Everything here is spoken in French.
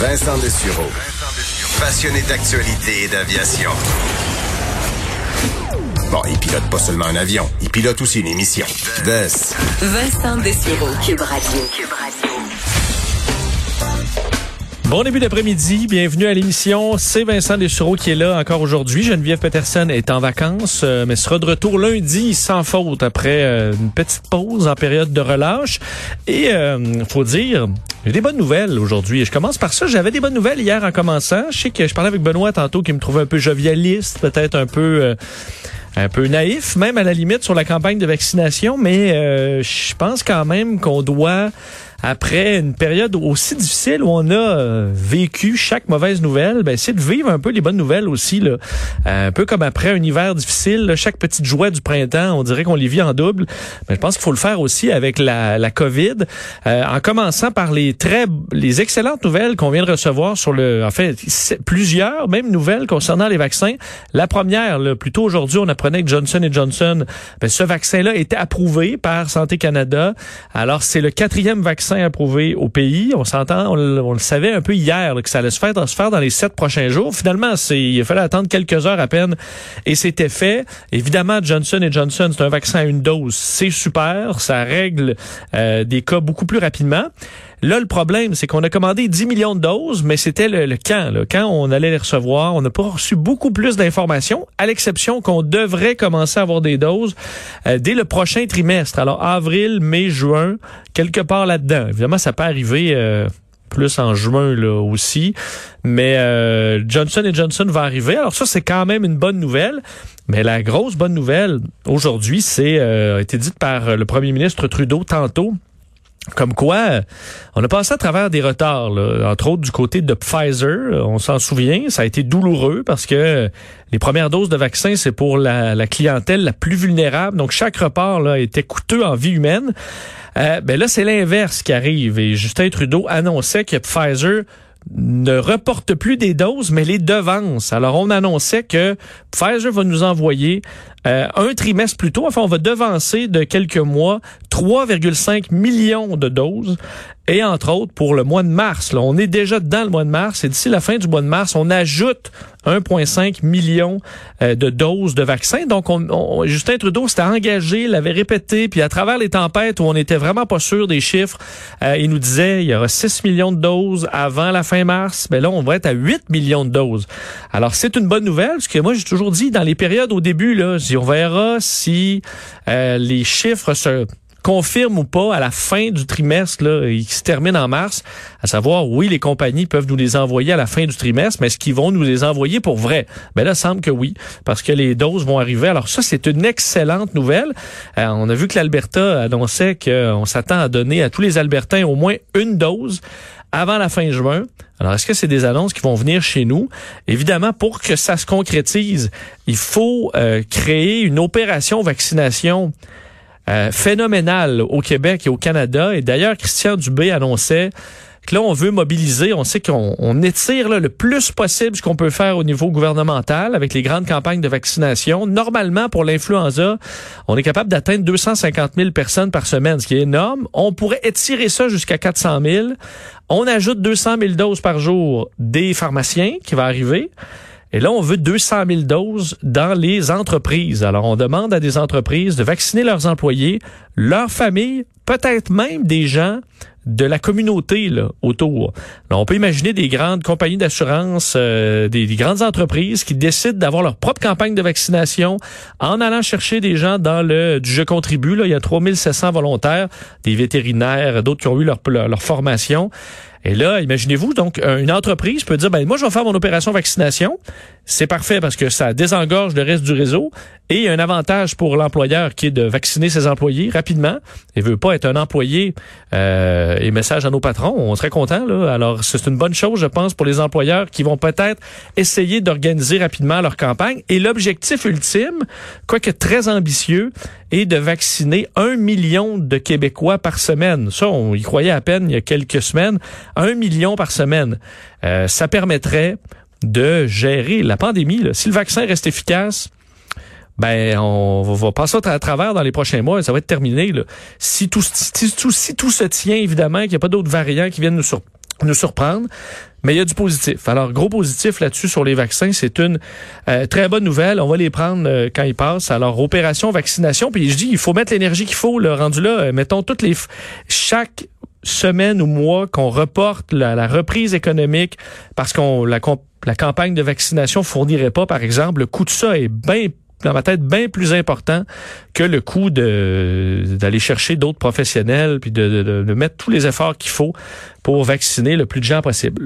Vincent Dessureau. Passionné d'actualité et d'aviation. Bon, il pilote pas seulement un avion, il pilote aussi une émission. Vincent Dessureau, Cube Radio. Cube Radio. Bon début d'après-midi, bienvenue à l'émission. C'est Vincent Dessureau qui est là encore aujourd'hui. Geneviève Peterson est en vacances, euh, mais sera de retour lundi sans faute après euh, une petite pause en période de relâche. Et euh, faut dire, j'ai des bonnes nouvelles aujourd'hui. Je commence par ça. J'avais des bonnes nouvelles hier en commençant. Je sais que je parlais avec Benoît tantôt qui me trouvait un peu jovialiste, peut-être un peu... Euh, un peu naïf, même à la limite sur la campagne de vaccination, mais euh, je pense quand même qu'on doit après une période aussi difficile où on a euh, vécu chaque mauvaise nouvelle, ben, essayer de vivre un peu les bonnes nouvelles aussi. Là. Euh, un peu comme après un hiver difficile, là, chaque petite joie du printemps, on dirait qu'on les vit en double. Mais je pense qu'il faut le faire aussi avec la, la COVID, euh, en commençant par les très les excellentes nouvelles qu'on vient de recevoir sur le, en fait, plusieurs même nouvelles concernant les vaccins. La première, là, plutôt aujourd'hui, on apprenait que Johnson Johnson, ben, ce vaccin-là était approuvé par Santé Canada. Alors c'est le quatrième vaccin approuvé au pays. On s'entend, on, le savait un peu hier que ça allait se faire, se faire dans les sept prochains jours. Finalement, c'est, il a attendre quelques heures à peine et c'était fait. Évidemment, Johnson Johnson, c'est un vaccin à une dose. C'est super. Ça règle euh, des cas beaucoup plus rapidement. Là, le problème, c'est qu'on a commandé 10 millions de doses, mais c'était le, le, quand, là, quand on allait les recevoir. On n'a pas reçu beaucoup plus d'informations, à l'exception qu'on devrait commencer à avoir des doses euh, dès le prochain trimestre. Alors, avril, mai, juin, quelque part là-dedans. Évidemment, ça peut arriver... Euh, plus en juin là aussi. Mais euh, Johnson Johnson va arriver. Alors ça, c'est quand même une bonne nouvelle. Mais la grosse bonne nouvelle aujourd'hui, c'est euh, a été dite par le premier ministre Trudeau tantôt. Comme quoi, on a passé à travers des retards, entre autres du côté de Pfizer. On s'en souvient, ça a été douloureux parce que les premières doses de vaccins, c'est pour la, clientèle la plus vulnérable. Donc chaque repart là, était coûteux en vie humaine. Euh, ben là, c'est l'inverse qui arrive. Et Justin Trudeau annonçait que Pfizer ne reporte plus des doses, mais les devance. Alors, on annonçait que Pfizer va nous envoyer euh, un trimestre plus tôt, enfin, on va devancer de quelques mois 3,5 millions de doses. Et entre autres, pour le mois de mars, là, on est déjà dans le mois de mars, et d'ici la fin du mois de mars, on ajoute 1,5 million euh, de doses de vaccins. Donc, on, Justin Trudeau s'était engagé, l'avait répété, puis à travers les tempêtes où on n'était vraiment pas sûr des chiffres, euh, il nous disait il y aura 6 millions de doses avant la fin mars. Mais là, on va être à 8 millions de doses. Alors, c'est une bonne nouvelle, parce que moi, j'ai toujours dit, dans les périodes au début, là, on verra si euh, les chiffres se confirme ou pas à la fin du trimestre là, qui se termine en mars, à savoir oui les compagnies peuvent nous les envoyer à la fin du trimestre, mais est-ce qu'ils vont nous les envoyer pour vrai? Ben là, semble que oui, parce que les doses vont arriver. Alors ça, c'est une excellente nouvelle. Euh, on a vu que l'Alberta annonçait qu'on s'attend à donner à tous les Albertains au moins une dose avant la fin juin. Alors, est-ce que c'est des annonces qui vont venir chez nous? Évidemment, pour que ça se concrétise, il faut euh, créer une opération vaccination euh, phénoménal au Québec et au Canada. Et d'ailleurs, Christian Dubé annonçait que là, on veut mobiliser, on sait qu'on étire le plus possible ce qu'on peut faire au niveau gouvernemental avec les grandes campagnes de vaccination. Normalement, pour l'influenza, on est capable d'atteindre 250 000 personnes par semaine, ce qui est énorme. On pourrait étirer ça jusqu'à 400 000. On ajoute 200 000 doses par jour des pharmaciens qui va arriver. Et là, on veut 200 000 doses dans les entreprises. Alors, on demande à des entreprises de vacciner leurs employés, leurs familles, peut-être même des gens de la communauté là, autour. on peut imaginer des grandes compagnies d'assurance, euh, des, grandes entreprises qui décident d'avoir leur propre campagne de vaccination en allant chercher des gens dans le du Je contribue. Là, il y a 3700 volontaires, des vétérinaires, d'autres qui ont eu leur, leur formation. Et là, imaginez-vous, donc, une entreprise peut dire, ben, moi, je vais faire mon opération vaccination. C'est parfait parce que ça désengorge le reste du réseau. Et il y a un avantage pour l'employeur qui est de vacciner ses employés rapidement. Il veut pas être un employé euh, et message à nos patrons. On serait content, là. Alors, c'est une bonne chose, je pense, pour les employeurs qui vont peut-être essayer d'organiser rapidement leur campagne. Et l'objectif ultime, quoique très ambitieux, est de vacciner un million de Québécois par semaine. Ça, on y croyait à peine il y a quelques semaines un million par semaine. Euh, ça permettrait de gérer la pandémie. Si le vaccin reste efficace, ben on va passer à travers dans les prochains mois et ça va être terminé. Si, tout, si, tout, si tout se tient, évidemment, qu'il n'y a pas d'autres variants qui viennent nous, nous surprendre. Mais il y a du positif. Alors, gros positif là-dessus sur les vaccins, c'est une euh, très bonne nouvelle. On va les prendre euh, quand ils passent. Alors, opération vaccination. Puis je dis, il faut mettre l'énergie qu'il faut. Le rendu là, euh, mettons toutes les chaque semaine ou mois qu'on reporte la, reprise économique parce qu'on la, la campagne de vaccination fournirait pas, par exemple, le coût de ça est bien dans ma tête bien plus important que le coût de d'aller chercher d'autres professionnels puis de, de, de mettre tous les efforts qu'il faut pour vacciner le plus de gens possible.